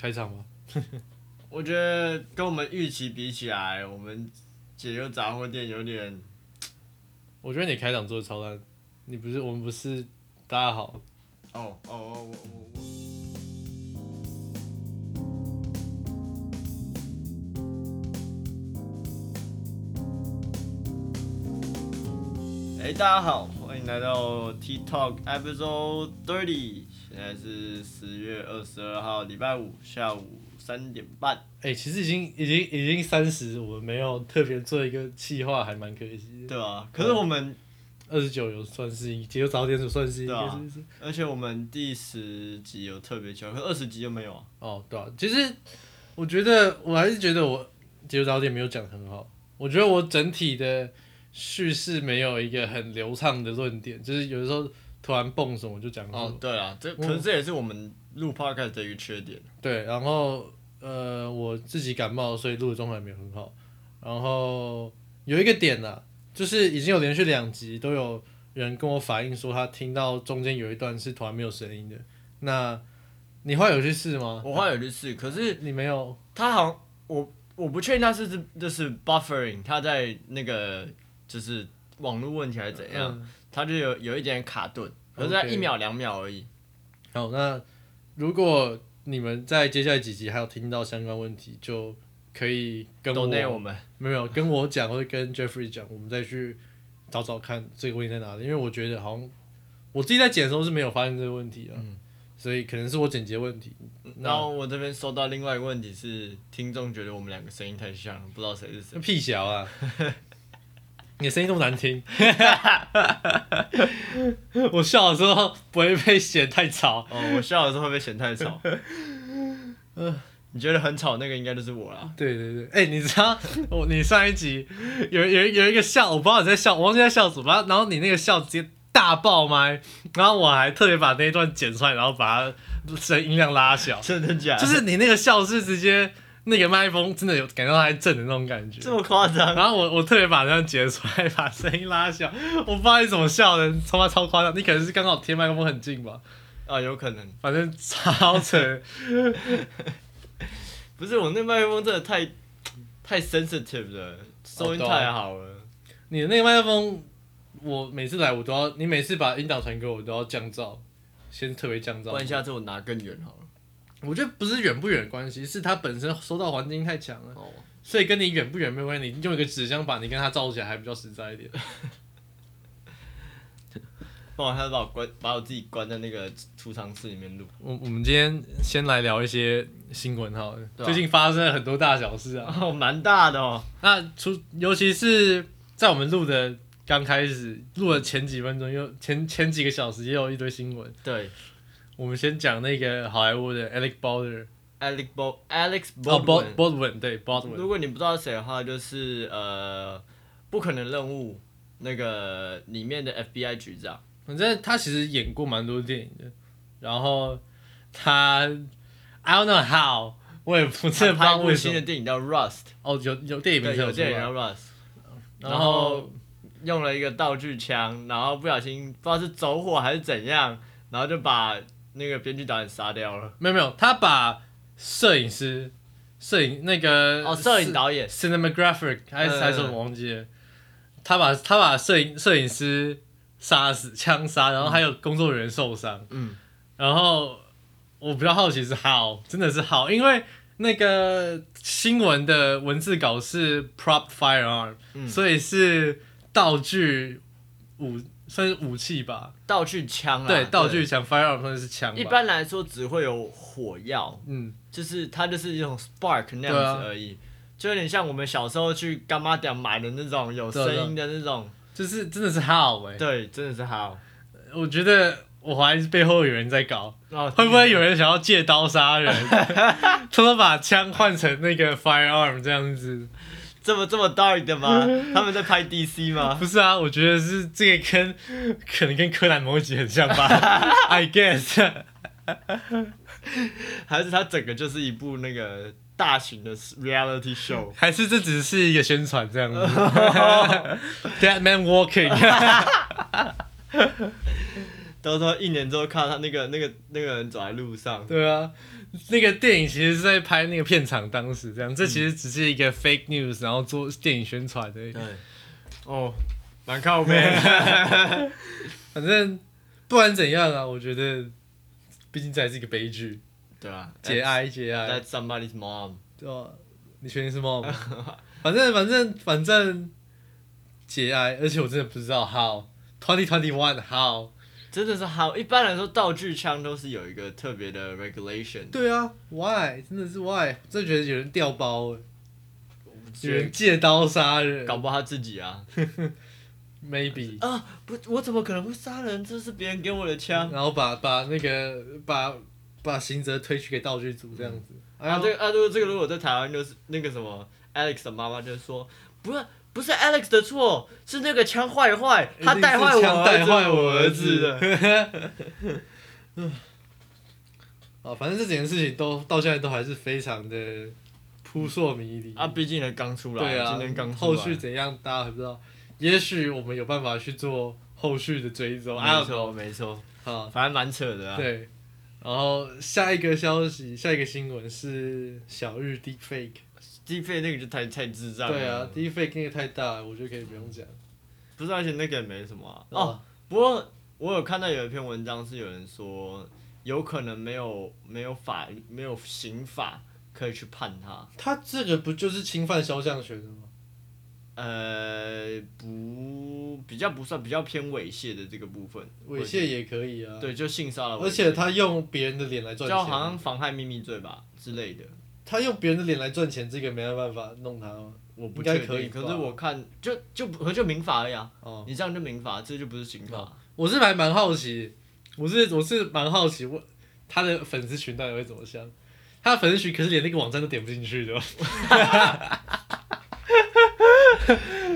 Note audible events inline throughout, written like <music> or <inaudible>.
开场吗。<laughs> 我觉得跟我们预期比起来，我们解忧杂货店有点我觉得你开场做的超烂，你不是我们不是大家好，哦哦哦，我我我。哎，大家好，欢迎来到 T Talk Episode Thirty。现在是十月二十二号，礼拜五下午三点半。哎、其实已经已经已经三十，我们没有特别做一个计划，还蛮可惜的。对啊，可是我们，二十九有算是一，结果早点有算是一啊？而且我们第十集有特别强，可二十集就没有啊。哦，对啊，其实我觉得我还是觉得我结果早点没有讲很好，我觉得我整体的叙事没有一个很流畅的论点，就是有的时候突然蹦什么就讲什么。哦，对啊，这可是这也是我们录 podcast 的一个缺点。对，然后呃，我自己感冒，所以录的状态没有很好。然后有一个点呢、就是已经有连续两集都有人跟我反映说，他听到中间有一段是突然没有声音的。那你后来有去试吗？我后来有去试，可是你没有？他好像我我不确定他是是就是 buffering，他在那个就是网络问题还是怎样，嗯它就有有一点卡顿，可是在一秒两秒而已。好，那如果你们在接下来几集还有听到相关问题，就可以跟我我们没有跟我讲，或者跟 Jeffrey 讲，我们再去找找看这个问题在哪里。因为我觉得好像我自己在剪的时候是没有发现这个问题的，嗯所以可能是我剪辑问题。然后我这边收到另外一个问题是，听众觉得我们两个声音太像了，不知道谁是谁。屁小啊！<laughs> 你的声音这么难听，<laughs> 我笑的时候不会被嫌太吵。哦，我笑的时候会不会嫌太吵？<laughs> 你觉得很吵那个应该就是我啦。对对对，哎、你知道我你上一集有有有一个笑，我不知道你在笑，我忘记在笑什么，然后你那个笑直接大爆麦，然后我还特别把那一段剪出来，然后把它声音量拉小，真的假的？就是你那个笑是直接那个麦克风真的有感觉到它在震的那种感觉这。么夸张？然后我我特别把这样截出来，把声音拉小，我不知道你怎么笑的，他妈超夸张，你可能是刚好贴麦克风很近吧，啊，有可能。反正超扯。<laughs> 不是我那麦克风真的太太 sensitive 了，收音太好了。你的那个麦克风，我每次来我都要，你每次把音档传给我，我都要降噪，先特别降噪。不然下次我拿更远好了。我觉得不是远不远的关系，是它本身收到环境太强了，哦，所以跟你远不远没有关系。你用一个纸箱把你跟它罩起来，还比较实在一点。不然他把我关，把我自己关在那个储藏室里面录。我我们今天先来聊一些新闻好了，对啊最近发生了很多大小事啊。哦，蛮大的哦。那除尤其是在我们录的刚开始录的前几分钟，又前前几个小时也有一堆新闻。对我们先讲那个好莱坞的 Alec Baldwin，，Alex Bo Alex 哦 Baldwin。Bald Baldwin 对 Baldwin，如果你不知道谁的话，就是呃，不可能任务那个里面的 FBI 局长。反正他其实演过蛮多电影的，然后他 I don't know how，我也不知道为什么。新的电影叫 Rust，哦，有有电影名对，称出来有电影叫 Rust，然后用了一个道具枪，然后不小心不知道是走火还是怎样，然后就把那个编剧导演杀掉了。没有没有，他把摄影师、摄影那个哦，摄影导演。cinematographer 还是嗯还是什么我忘记了，他把他把摄影摄影师杀死枪杀，然后还有工作人员受伤，嗯，然后我比较好奇是 how，真的是 how，因为那个新闻的文字稿是 prop firearm，、嗯。所以是道具武算是武器吧，道具枪啊，对，道具枪 firearm 算是枪吧，一般来说只会有火药，嗯，就是它就是一种 spark 那样子而已，就有点像我们小时候去干妈店买的那种有声音的那种，就是真的是 how 哎、对，真的是好。我觉得我怀疑背后有人在搞，哦，会不会有人想要借刀杀人，<laughs> <laughs> 偷偷把枪换成那个 firearm 这样子？这么这么 dark 的吗？他们在拍 DC 吗？不是啊，我觉得是这个跟 <laughs> 可能跟柯南某一集很像吧，<laughs> I guess。<laughs> 还是它整个就是一部那个大型的 reality show？还是这只是一个宣传这样子？Dead Man Walking，到时候一年之后看到他那个那个那个人走在路上，对啊，那个电影其实是在拍那个片场当时这样，这其实只是一个 fake news，然后做电影宣传的。对，哦，蛮靠背。<laughs> 反正不管怎样啊，我觉得，毕竟这还是一个悲剧。对啊，节哀节哀。That's somebody's mom。对啊？你确定是 mom？<laughs> 反正反正反正节哀，而且我真的不知道 how twenty twenty one how。真的是好，一般来说道具枪都是有一个特别的 regulation。对啊，why？真的是 why？真的觉得有人掉包，有人借刀杀人搞不好他自己啊，<laughs> maybe。啊！不，我怎么可能会杀人？这是别人给我的枪。然后把把那个把把刑责推去给道具组这样子。啊，这个啊，这个这个如果在台湾就是那个什么 Alex 的妈妈就说，不是不是 Alex 的错，是那个枪坏坏，他带坏我儿子，带坏我儿子 <laughs> 子的。啊，反正这几件事情都到现在都还是非常的扑朔迷离啊，毕竟呢刚出来，对啊今天刚，出后续怎样大家还不知道。也许我们有办法去做后续的追踪。没错没错，啊，反正蛮扯的啊。对。然后下一个消息，下一个新闻是小日 deepfake。低费那个就太太智障了。对啊，deepfake 那个太大了，我觉得可以不用讲。不是，而且那个也没什么啊。哦，哦，不过我有看到有一篇文章是有人说，有可能没有没有法没有刑法可以去判他。他这个不就是侵犯肖像权的吗？呃，不，比较不算，比较偏猥亵的这个部分。猥亵也可以啊。对，就性骚扰，而且他用别人的脸来赚就钱，好像妨害秘密罪吧之类的，他用别人的脸来赚钱，这个没有办法弄他吗？我不确定。可以可是我看就就不就民法而已啊，哦，你这样就民法，这就不是刑法。哦我是还蛮好奇，我是我是蛮好奇，我他的粉丝群到底会怎么想？他的粉丝群可是连那个网站都点不进去的哦，<laughs>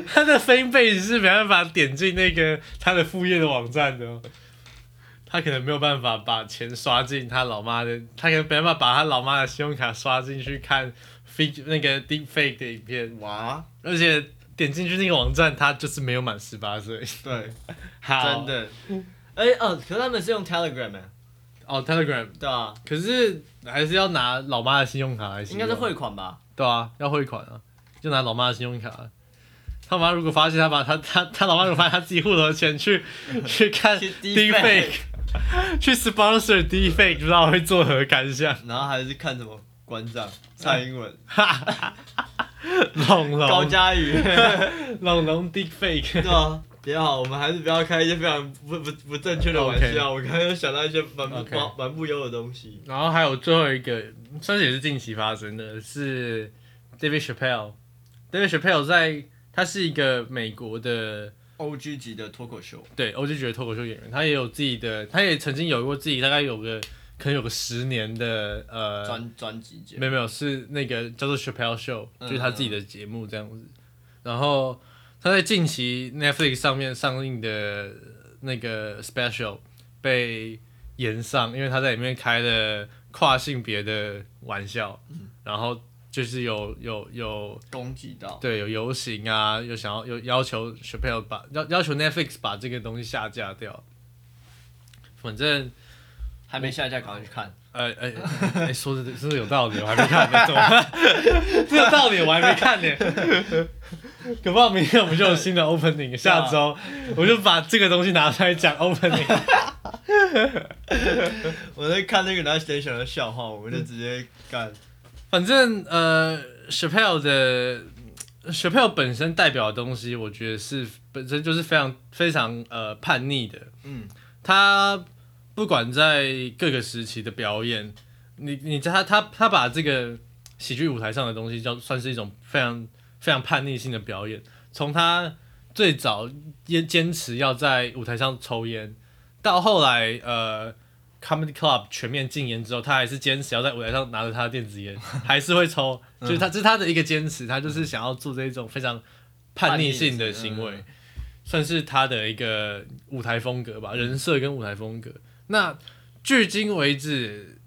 他的 fan base 是没办法点进那个他的副业的网站的、哦。他可能没有办法把钱刷进他老妈的，他可能没办法把他老妈的信用卡刷进去看 fake 那个 deep fake 的影片，哇，而且点进去那个网站，他就是没有满十八岁。对，<laughs> 好。真的。哎、哦，可是他们是用 Telegram 哎、哦，Telegram，对啊，可是还是要拿老妈的信用卡来应该是汇款吧？对啊，要汇款啊，就拿老妈的信用卡。他妈如果发现他把他他他老妈如果发现他自己户头的钱去去看去 deepfake，<laughs> 去 sponsor deepfake，不知道会作何感想？然后还是看什么馆长蔡英文、<laughs> 龙高龙嘉瑜，<laughs> 龙龙 deepfake，对啊，比较好，我们还是不要开一些非常不不不正确的玩笑。我刚刚又想到一些蛮不 OK 蛮蛮不优的东西。然后还有最后一个，算是也是近期发生的，是 David Chappelle。David Chappelle 在他是一个美国的 O G 级的脱口秀，对，O G 级的脱口秀演员，他也有自己的，他也曾经有过自己大概有个可能有个十年的呃，专专辑节目。没有没有是那个叫做 Chappelle Show，嗯就是他自己的节目这样子。然后他在近期 Netflix 上面上映的那个 Special 被延上，因为他在里面开了跨性别的玩笑，嗯。然后就是有有有攻击到。对，有游行啊，有想要有要求 Chappelle 把要要求 Netflix 把这个东西下架掉。反正还没下架，赶快去看。哎哎、哎说的说的有道理，我还没看呢，怎么办？<laughs> 这有道理，我还没看呢。可不好，明天我们就有新的 opening，下周我就把这个东西拿出来讲 opening。<laughs> 我在看那个 Nice Station 的笑话，我就直接干。反正呃，Chappelle 的 Chappelle 本身代表的东西，我觉得是本身就是非常非常呃叛逆的。嗯，他不管在各个时期的表演，你你他他他把这个喜剧舞台上的东西叫算是一种非常非常叛逆性的表演。从他最早坚坚持要在舞台上抽烟，到后来呃 comedy club 全面禁烟之后，他还是坚持要在舞台上拿着他的电子烟，<laughs> 还是会抽，就是他这是他的一个坚持，他就是想要做这一种非常叛逆性的行为。嗯算是他的一个舞台风格吧，人设跟舞台风格。那距今为止，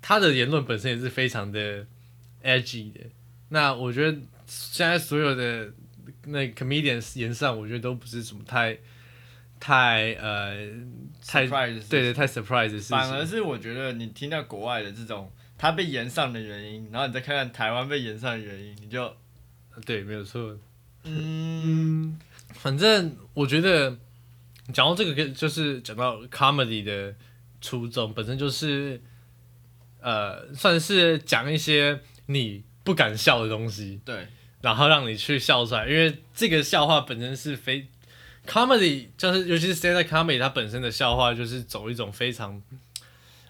他的言论本身也是非常的 edgy 的。那我觉得现在所有的那 comedians 言上，我觉得都不是什么太太呃太 Surprise 对对太 surprise 的事情。反而是我觉得你听到国外的这种他被延上的原因，然后你再看看台湾被延上的原因，你就对，没有错。嗯，反正我觉得讲到这个，跟就是讲到 comedy 的初衷本身就是，呃，算是讲一些你不敢笑的东西，对，然后让你去笑出来，因为这个笑话本身是非 comedy，就是尤其是 stand up comedy，它本身的笑话就是走一种非常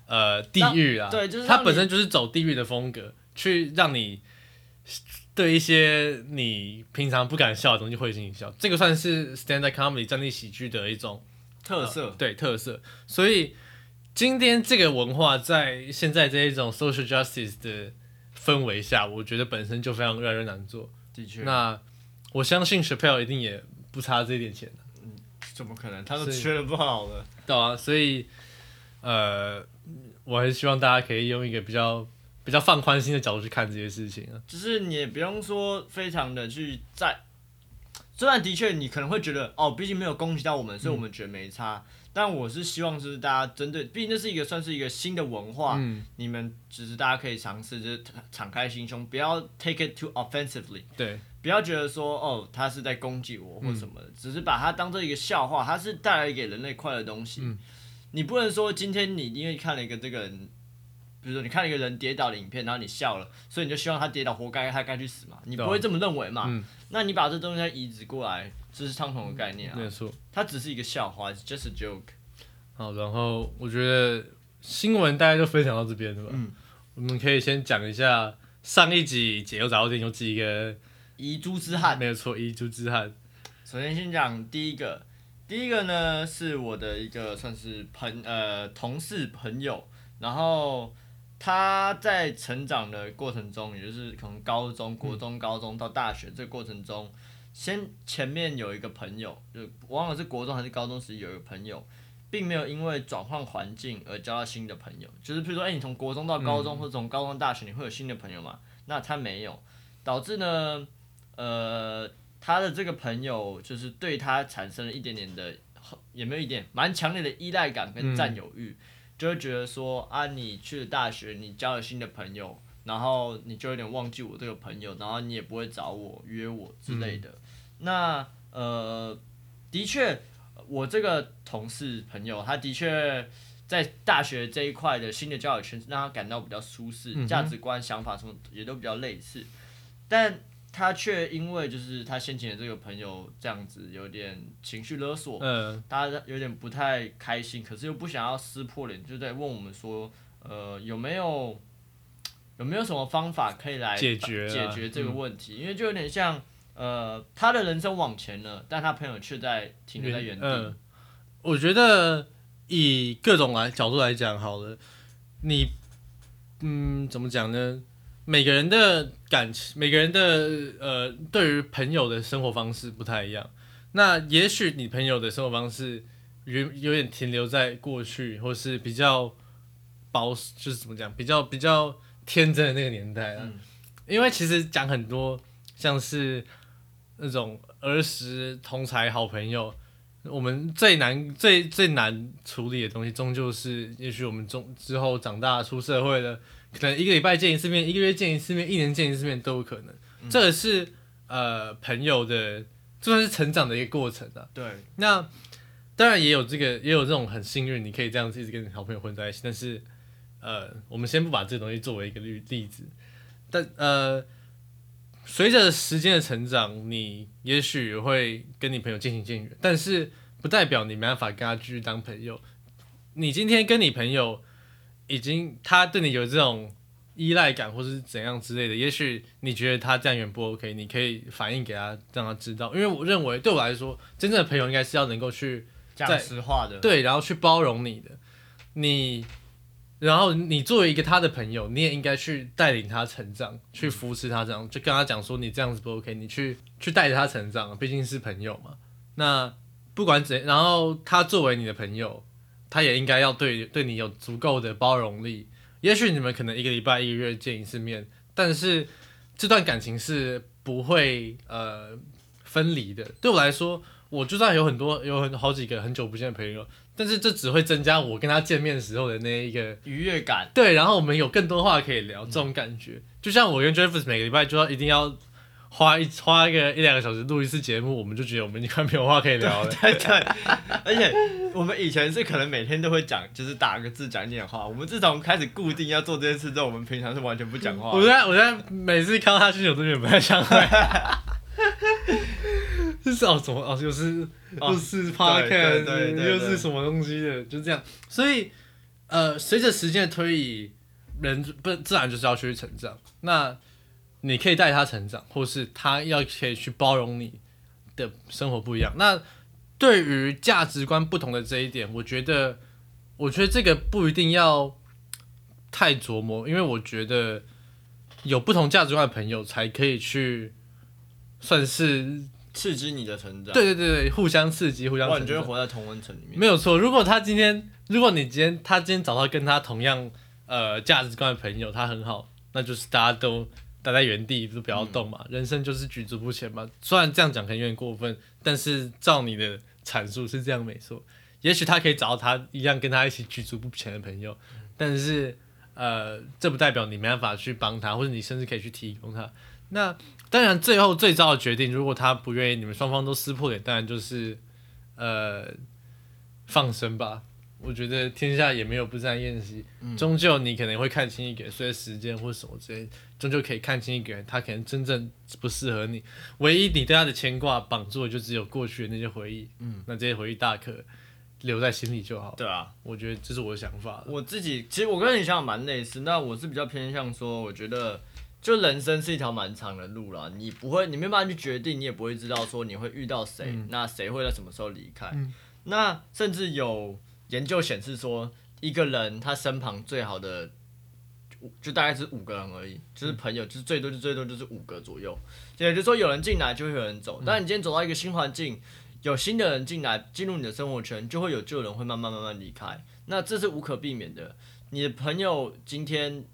呃地狱啊，对就是它本身就是走地狱的风格，去让你对一些你平常不敢笑的东西会心一笑，这个算是 stand up comedy 站立喜剧的一种特色，对特色，所以今天这个文化在现在这一种 social justice 的氛围下，我觉得本身就非常越来越难做。的确，那我相信 Chappelle 一定也不差这一点钱的，怎么可能？他都是缺的不好了。对啊，所以呃，我还是希望大家可以用一个比较比较放宽心的角度去看这些事情啊。就是你也不用说非常的去在，虽然的确你可能会觉得哦，毕竟没有攻击到我们，所以我们觉得没差。但我是希望就是大家针对，毕竟这是一个算是一个新的文化，嗯，你们只是大家可以尝试，就是敞开心胸，不要 take it too offensively，对，不要觉得说哦他是在攻击我或什么的，只是把它当做一个笑话，它是带来给人类快乐的东西。嗯你不能说今天你因为看了一个这个人，比如说你看了一个人跌倒的影片，然后你笑了，所以你就希望他跌倒活该，他该去死嘛？你不会这么认为嘛？嗯那你把这东西再移植过来，这是相同的概念啊没。错。它只是一个笑话 just a joke。好，然后我觉得新闻大家就分享到这边了吧。嗯，我们可以先讲一下上一集解忧杂货店有几个遗珠之憾。没有错，遗珠之憾。首先先讲第一个，第一个呢是我的一个算是朋呃同事朋友，然后他在成长的过程中，也就是可能高中、国中、高中到大学这个过程中，先前面有一个朋友，就我忘了是国中还是高中时有一个朋友。并没有因为转换环境而交到新的朋友，就是譬如说，哎、你从国中到高中，或者从高中到大学，你会有新的朋友嘛？那他没有，导致呢，呃，他的这个朋友就是对他产生了一点点的，也没有一点，蛮强烈的依赖感跟占有欲，就会觉得说啊，你去了大学，你交了新的朋友，然后你就有点忘记我这个朋友，然后你也不会找我约我之类的。那呃，的确，我这个同事朋友，他的确在大学这一块的新的交友圈让他感到比较舒适，价值观、想法什么也都比较类似，但他却因为就是他先前的这个朋友这样子有点情绪勒索，嗯，他有点不太开心，可是又不想要撕破脸，就在问我们说，呃，有没有有没有什么方法可以来解决啊解决这个问题？因为就有点像，呃，他的人生往前了，但他朋友却在停留在原地。嗯，我觉得以各种来角度来讲好了，你嗯怎么讲呢？每个人的感情，每个人的呃，对于朋友的生活方式不太一样。那也许你朋友的生活方式有有点停留在过去，或是比较保，就是怎么讲，比较比较天真的那个年代啊。嗯因为其实讲很多像是那种儿时同才好朋友，我们最难最最难处理的东西，终究是也许我们中之后长大出社会了，可能一个礼拜见一次面，一个月见一次面，一年见一次面都有可能。这个是呃朋友的，就算是成长的一个过程啊。对，那当然也有这个，也有这种很幸运，你可以这样子一直跟你好朋友混在一起。但是，呃，我们先不把这个东西作为一个例例子，但呃，随着时间的成长，你也许会跟你朋友渐行渐远，但是不代表你没办法跟他继续当朋友。你今天跟你朋友已经他对你有这种依赖感，或是怎样之类的，也许你觉得他这样远不 OK，你可以反映给他，让他知道。因为我认为对我来说，真正的朋友应该是要能够去讲实话的。对，然后去包容你的，你，然后你作为一个他的朋友，你也应该去带领他成长，去扶持他这样，就跟他讲说你这样子不 OK，你去去带着他成长，毕竟是朋友嘛。那不管怎，然后他作为你的朋友，他也应该要对对你有足够的包容力。也许你们可能一个礼拜、一个月见一次面，但是这段感情是不会呃分离的。对我来说，我就算有很多有很好几个很久不见的朋友，但是这只会增加我跟他见面时候的那一个愉悦感，对，然后我们有更多话可以聊，这种感觉，就像我跟 Jeffers 每个礼拜就要一定要花一花一个一两个小时录一次节目，我们就觉得我们已经快没有话可以聊了。<laughs> 对对，而且我们以前是可能每天都会讲，就是打个字讲一点话。我们自从开始固定要做这件事之后，我们平常是完全不讲话我。现在我现在每次看到他讯息，我都觉得不太像话。就 <laughs> 是哦，怎么哦，又是哦又是 podcast，又是什么东西的，就这样。所以呃，随着时间的推移，人不自然就是要去成长。那你可以带他成长，或是他要可以去包容你的生活不一样。那对于价值观不同的这一点，我觉得，我觉得这个不一定要太琢磨，因为我觉得有不同价值观的朋友才可以去算是刺激你的成长。对对对对，互相刺激，互相哇，成长。你就会活在同温层里面。没有错，如果他今天，如果你今天他今天找到跟他同样呃价值观的朋友，他很好，那就是大家都待在原地，都不要动嘛。人生就是举足不前嘛。虽然这样讲可能有点过分，但是照你的阐述是这样没错。也许他可以找到他一样跟他一起举足不前的朋友，但是呃，这不代表你没办法去帮他，或者你甚至可以去提供他。那当然，最后最糟的决定，如果他不愿意，你们双方都撕破脸，当然就是呃放生吧。我觉得天下也没有不散宴席，终究你可能会看清一个人，随着时间或什么之类，终究可以看清一个人，他可能真正不适合你。唯一你对他的牵挂绑住的，就只有过去的那些回忆。嗯，那这些回忆大可留在心里就好。对啊，我觉得这是我的想法。我自己其实我跟你想法蛮类似，那我是比较偏向说，我觉得就人生是一条蛮长的路啦，你不会，你没办法去决定，你也不会知道说你会遇到谁，那谁会在什么时候离开。那甚至有研究显示说，一个人他身旁最好的就大概是五个人而已，就是朋友，就是最多就最多就是五个左右。也就是说，有人进来就会有人走。但，你今天走到一个新环境，有新的人进来进入你的生活圈，就会有旧人会慢慢慢慢离开。那这是无可避免的。你的朋友今天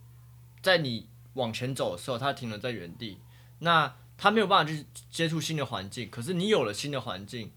在你往前走的时候，他停留在原地，那他没有办法去接触新的环境。可是你有了新的环境，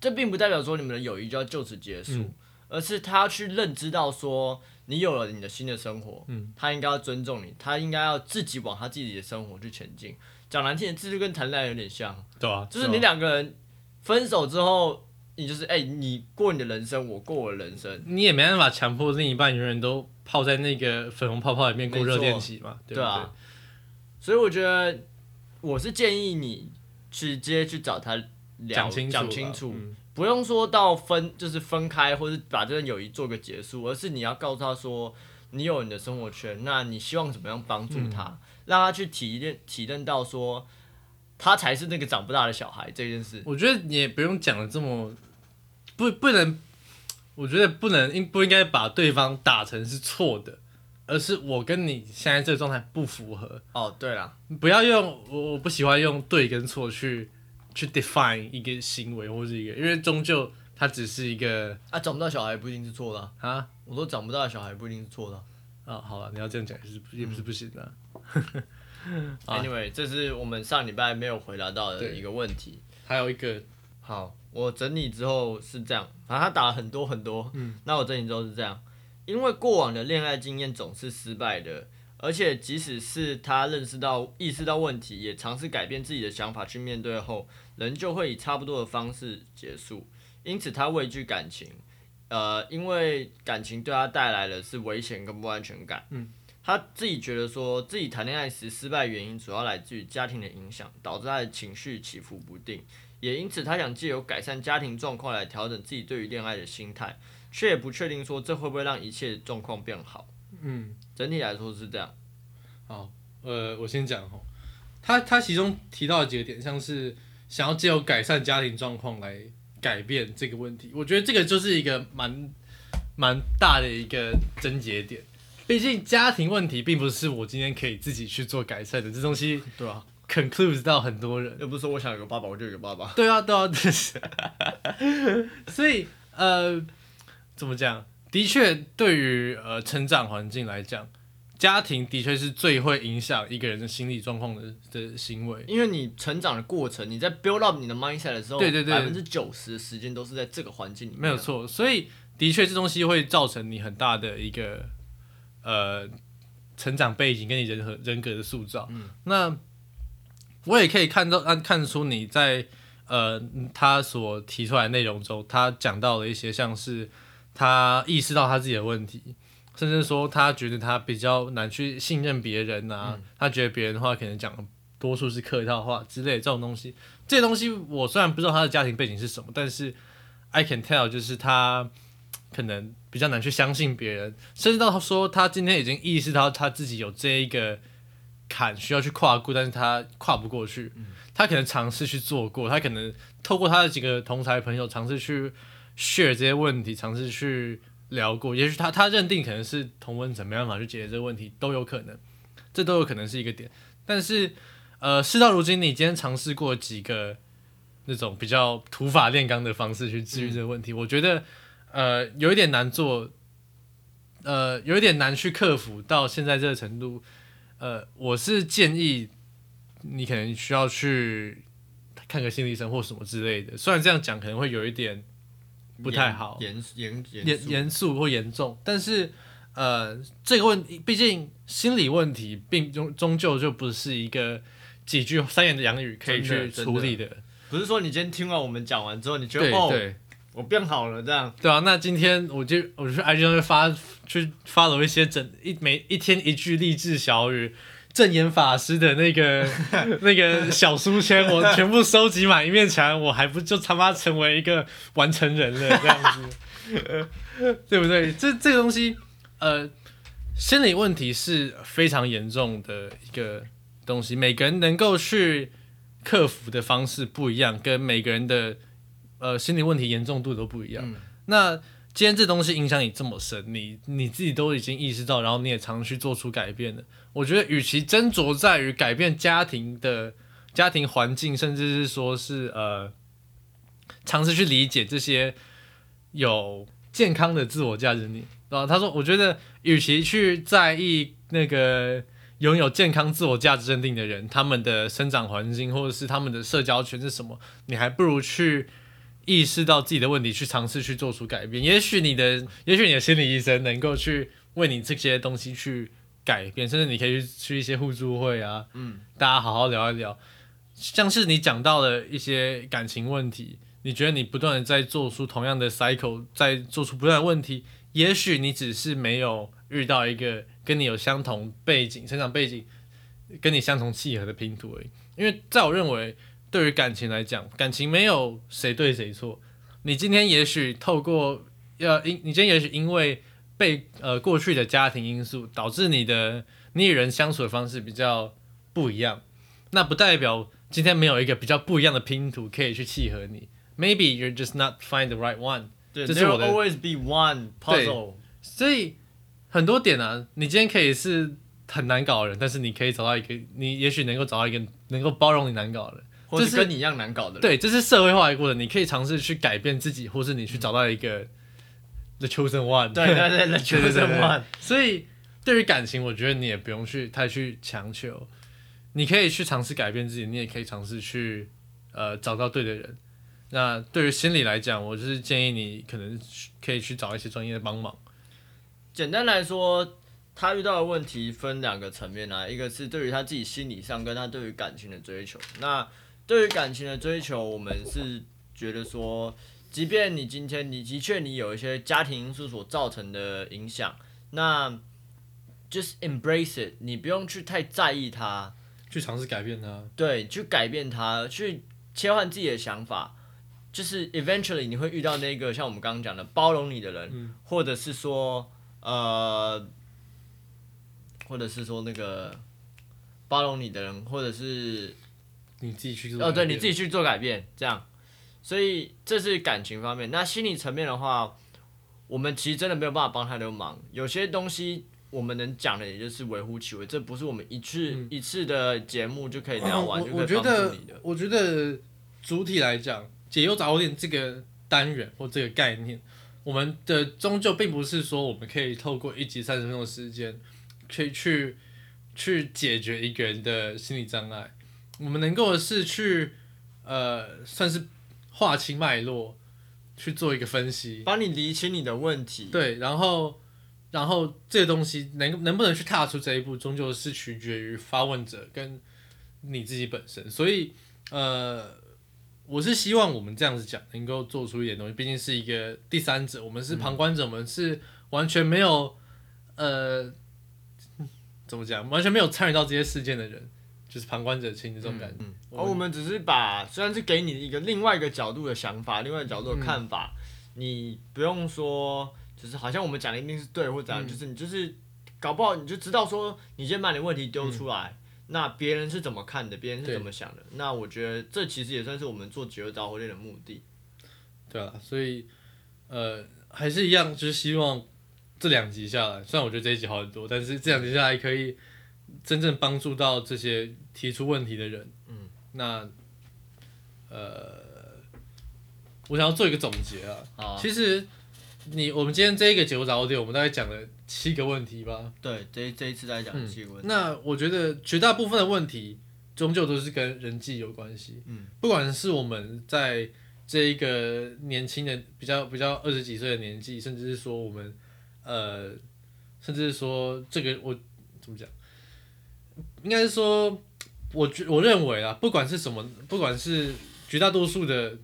这并不代表说你们的友谊就要就此结束，而是他要去认知到说，你有了你的新的生活，他应该要尊重你，他应该要自己往他自己的生活去前进。讲难听点，这就跟谈恋爱有点像，对啊，就是你两个人分手之后，你就是哎、你过你的人生，我过我的人生，你也没办法强迫另一半永远都泡在那个粉红泡泡里面过热恋期嘛，对啊。所以我觉得我是建议你直接去找他聊讲清楚，讲清楚，嗯不用说到分就是分开，或是把这段友谊做个结束，而是你要告诉他说，你有你的生活圈，那你希望怎么样帮助他，嗯。让他去体验体验到说，他才是那个长不大的小孩这件事。我觉得你也不用讲的这么不不能，我觉得不能应不应该把对方打成是错的，而是我跟你现在这个状态不符合，哦，对了，不要用我我不喜欢用对跟错去去 define 一个行为或是一个，因为终究它只是一个啊，长不大小孩不一定是错的啊、啊我说长不大小孩不一定是错的啊、啊，好了，你要这样讲也是也不是不行的、啊。<laughs> Anyway，这是我们上礼拜没有回答到的一个问题。还有一个。好，我整理之后是这样，反正他打了很多很多，嗯，那我整理之后是这样，因为过往的恋爱经验总是失败的，而且即使是他认识到、意识到问题，也尝试改变自己的想法去面对后，人就会以差不多的方式结束，因此他畏惧感情，呃，因为感情对他带来的是危险跟不安全感，嗯。他自己觉得说自己谈恋爱时失败原因主要来自于家庭的影响，导致他的情绪起伏不定。也因此，他想借由改善家庭状况来调整自己对于恋爱的心态，却也不确定说这会不会让一切状况变好。嗯。整体来说是这样。好，呃，我先讲哦，他他其中提到的几个点，像是想要借由改善家庭状况来改变这个问题，我觉得这个就是一个蛮蛮大的一个症结点。毕竟家庭问题并不是我今天可以自己去做改善的，这东西 <laughs> 对啊，concludes 到很多人。又不是说我想有个爸爸我就有个爸爸。对啊，对啊，这是。<laughs> 所以呃，怎么讲？的确，对于呃成长环境来讲，家庭的确是最会影响一个人的心理状况的的行为。因为你成长的过程，你在 build up 你的 mindset 的时候，对对对百分之九十的时间都是在这个环境里面。没有。错，所以的确这东西会造成你很大的一个呃成长背景跟你人和人格的塑造。嗯那我也可以看到啊，看出你在呃他所提出来的内容中，他讲到了一些像是他意识到他自己的问题。甚至说，他觉得他比较难去信任别人啊，他觉得别人的话可能讲多数是客套话之类的这种东西。这些东西我虽然不知道他的家庭背景是什么，但是 I can tell 就是他可能比较难去相信别人，甚至到他说他今天已经意识到他自己有这一个坎需要去跨过，但是他跨不过去。他可能尝试去做过，他可能透过他的几个同才朋友尝试去 share 这些问题，尝试去聊过。也许他他认定可能是同温层没办法去解决这个问题，都有可能，这都有可能是一个点。但是呃，事到如今，你今天尝试过几个那种比较土法炼钢的方式去治愈这个问题，我觉得呃有一点难做，呃有一点难去克服到现在这个程度。呃，我是建议你可能需要去看个心理医生或什么之类的。虽然这样讲可能会有一点不太好，严严严严肃或严重，但是呃，这个问题毕竟心理问题并终终究就不是一个几句三言两语可以去处理的。不是说你今天听完我们讲完之后，你觉对得哦，对我变好了这样。对啊，那今天我就我就去 IG 上面发去发了一些整一每一天一句励志小语。正言法师的那个 <laughs> 那个小书签，我全部收集满一面墙，我还不就他妈成为一个完成人了这样子，<laughs> 对不对？这这个东西，呃，心理问题是非常严重的一个东西，每个人能够去克服的方式不一样，跟每个人的呃心理问题严重度都不一样。嗯那今天这东西影响你这么深，你你自己都已经意识到，然后你也常去做出改变了。我觉得，与其斟酌在于改变家庭的家庭环境，甚至是说是呃，尝试去理解这些有健康的自我价值你，然后他说，我觉得，与其去在意那个拥有健康自我价值认定的人，他们的生长环境或者是他们的社交圈是什么，你还不如去意识到自己的问题，去尝试去做出改变。也许你的，也许你的心理医生能够去为你这些东西去改变，甚至你可以去去一些互助会啊，嗯，大家好好聊一聊。像是你讲到的一些感情问题，你觉得你不断的在做出同样的 cycle，在做出不断的问题，也许你只是没有遇到一个跟你有相同背景、成长背景、跟你相同契合的拼图而已。因为在我认为，对于感情来讲，感情没有谁对谁错。你今天也许透过呃，因你今天也许因为被呃过去的家庭因素导致你的你与人相处的方式比较不一样，那不代表今天没有一个比较不一样的拼图可以去契合你。Maybe you're just not find the right one。对这是 always be one puzzle。所以很多点啊，你今天可以是很难搞的人，但是你可以找到一个，你也许能够找到一个能够包容你难搞的人。这是或是跟你一样难搞的人。对，这是社会化的过程，你可以尝试去改变自己，或是你去找到一个 the chosen one。对对对，the <laughs> chosen one。所以对于感情，我觉得你也不用去太去强求，你可以去尝试改变自己，你也可以尝试去呃找到对的人。那对于心理来讲，我就是建议你可能可以去找一些专业的帮忙。简单来说，他遇到的问题分两个层面啊，一个是对于他自己心理上，跟他对于感情的追求。那对于感情的追求，我们是觉得说，即便你今天你的确你有一些家庭因素所造成的影响，那 just embrace it，你不用去太在意它，去尝试改变它。对，去改变它，去切换自己的想法。就是 eventually 你会遇到那个像我们刚刚讲的包容你的人，嗯或者是说呃，或者是说那个包容你的人，或者是你自己去做哦，对，改变你自己去做改变，这样。所以这是感情方面。那心理层面的话，我们其实真的没有办法帮太多忙。有些东西我们能讲的，也就是微乎其微，这不是我们一次、嗯一次的节目就可以聊完，我就可以助你的。，我觉得主体来讲，解忧早点这个单元或这个概念，我们的终究并不是说我们可以透过一集三十分钟的时间可以去去解决一个人的心理障碍，我们能够的是去呃，算是划清脉络，去做一个分析，帮你理清你的问题。对，然后然后这个东西能能不能去踏出这一步，终究是取决于发问者跟你自己本身。所以呃，我是希望我们这样子讲，能够做出一点东西。毕竟是一个第三者，我们是旁观者，我们是完全没有呃，怎么讲，完全没有参与到这些事件的人，就是旁观者清的这种感觉。嗯，而我们只是把虽然是给你一个另外一个角度的想法，另外一个角度的看法，你不用说，就是好像我们讲的一定是对或怎样，就是你就是搞不好你就知道说，你先把你的问题丢出来，那别人是怎么看的，别人是怎么想的，那我觉得这其实也算是我们做节日导火链的目的。对啊，所以呃，还是一样，就是希望这两集下来，虽然我觉得这一集好很多，但是这两集下来可以真正帮助到这些提出问题的人。嗯，那呃，我想要做一个总结啊。啊，其实你我们今天这一个节目早点，我们大概讲了七个问题吧。对，这这一次大概讲嗯这个问题，那我觉得绝大部分的问题，终究都是跟人际有关系。嗯，不管是我们在这一个年轻的比较比较二十几岁的年纪，甚至是说我们呃，甚至是说这个我怎么讲，应该是说，我觉我认为啊，不管是什么，不管是绝大多数的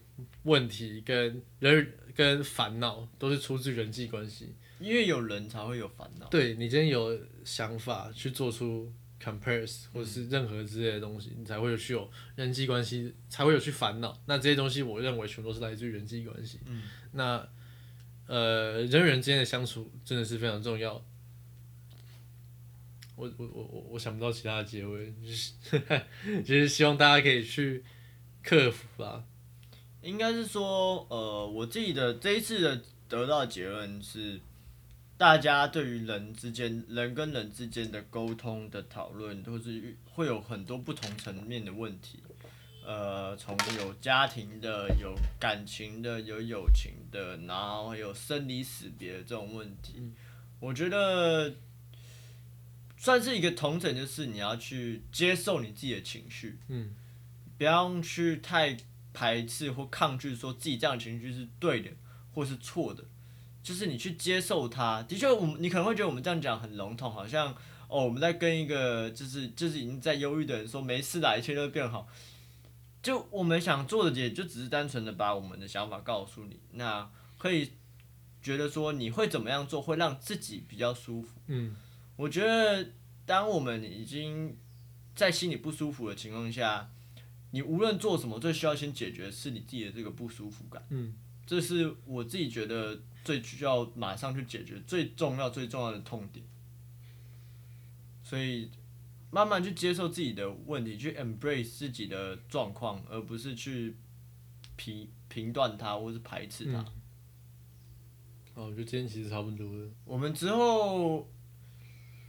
问题跟人跟烦恼，都是出自人际关系。因为有人才会有烦恼。对你今天有想法去做出 compares 或者是任何之类的东西，你才会有去有人际关系，才会有去烦恼。那这些东西，我认为全都是来自于人际关系。嗯，那呃，人与人之间的相处真的是非常重要。我我我我我想不到其他的结尾，就是 <laughs> 就是希望大家可以去克服吧。应该是说，呃，我自己的这一次的得到的结论是，大家对于人之间、人跟人之间的沟通的讨论，都是会有很多不同层面的问题。呃，从有家庭的、有感情的、有友情的，然后有生离死别的这种问题，我觉得算是一个同整，就是你要去接受你自己的情绪，嗯，不要去太排斥或抗拒，说自己这样情绪是对的或是错的，就是你去接受它。的确，我们你可能会觉得我们这样讲很笼统，好像哦我们在跟一个就是就是已经在忧郁的人说没事啦，一切都会变好。就我们想做的也就只是单纯的把我们的想法告诉你，那可以觉得说你会怎么样做会让自己比较舒服。嗯我觉得，当我们已经在心里不舒服的情况下，你无论做什么，最需要先解决的是你自己的这个不舒服感。嗯，这是我自己觉得最需要马上去解决、最重要、最重要的痛点。所以，慢慢去接受自己的问题，去 embrace 自己的状况，而不是去评评断它或是排斥它。哦，我觉得今天其实差不多了。我们之后，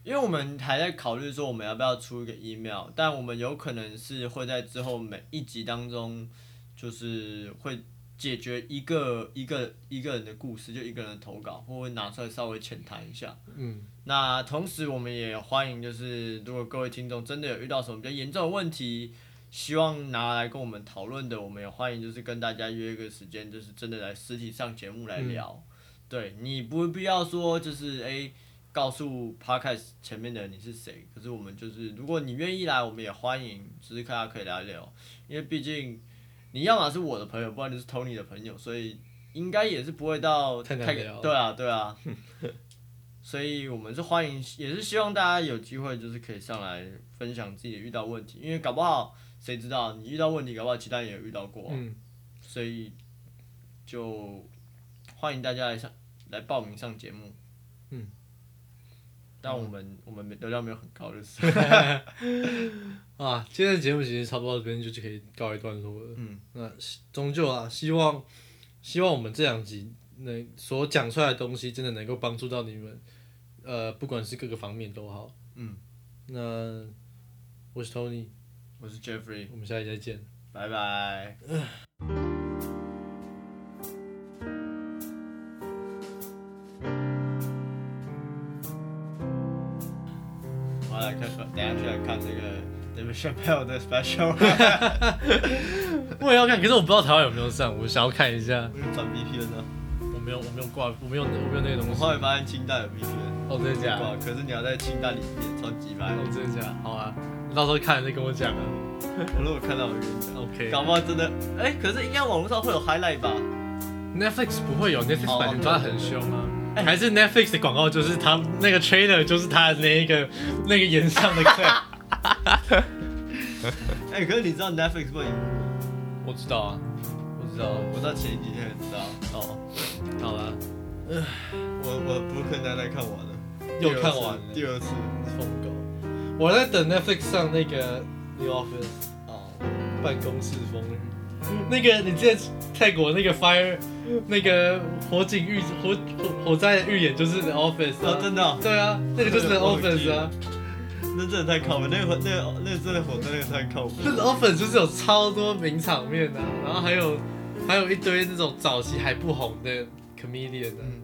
因为我们还在考虑说我们要不要出一个 email，但我们有可能是会在之后每一集当中，就是会解决一个一个一个人的故事，就一个人的投稿，或会拿出来稍微浅谈一下。嗯那同时，我们也欢迎，就是如果各位听众真的有遇到什么比较严重的问题，希望拿来跟我们讨论的，我们也欢迎，就是跟大家约一个时间，就是真的来实体上节目来聊。对你不必要说就是诶告诉 podcast 前面的人你是谁，可是我们就是如果你愿意来，我们也欢迎，只是看大家可以聊一聊，因为毕竟你要么是我的朋友，不然就是 Tony 的朋友，所以应该也是不会到太对啊对啊，所以我们是欢迎，也是希望大家有机会就是可以上来分享自己遇到问题，因为搞不好谁知道你遇到问题，搞不好其他人也有遇到过。啊、嗯，所以就欢迎大家来上来报名上节目。嗯，但我们、我们流量没有很高，就是 <laughs> 啊，今天的节目其实差不多到这边就就可以告一段落了。嗯，那终究啊，希望希望我们这两集能所讲出来的东西，真的能够帮助到你们，呃，不管是各个方面都好。嗯，那我是 Tony，我是 Jeffrey，我们下期再见。拜拜。<laughs> Chappelle 的 special，<laughs> 我也要看，可是我不知道台湾有没有上，我想要看一下。我就转 VPN 啊。我没有，我没有挂，我没有，我没有那个东西。我后来发现清代有 VPN，哦，真的假的？可是你要在清代里面，超级白。哦，真的假的？好啊，你到时候看了再跟我讲啊。我如果看到我跟你讲，OK。搞不好真的，哎，可是应该网络上会有 highlight 吧？Netflix 不会有，Netflix 哦版权抓得很凶啊。哎还是 Netflix 的广告就是他那个 trailer 就是他的那一个那个演上的 clip。<laughs> <laughs> 哎，可是你知道 Netflix 不能赢我知道啊，我知道啊。我到前几天才知道。哦，好了，我我不是现在看完了，又看完了第二次。疯狗。我在等 Netflix 上那个 New Office 哦，办公室风云。那个你记得泰国那个 Fire 那个火警预火火火灾的预演就是 The Office 啊哦，真的哦，对啊，那个就是 The Office 了啊。那真的太靠谱，那个那个那个真的火真的太靠谱。这 The Office 就是有超多名场面啊，然后还有还有一堆那种早期还不红的 comedian 啊，嗯，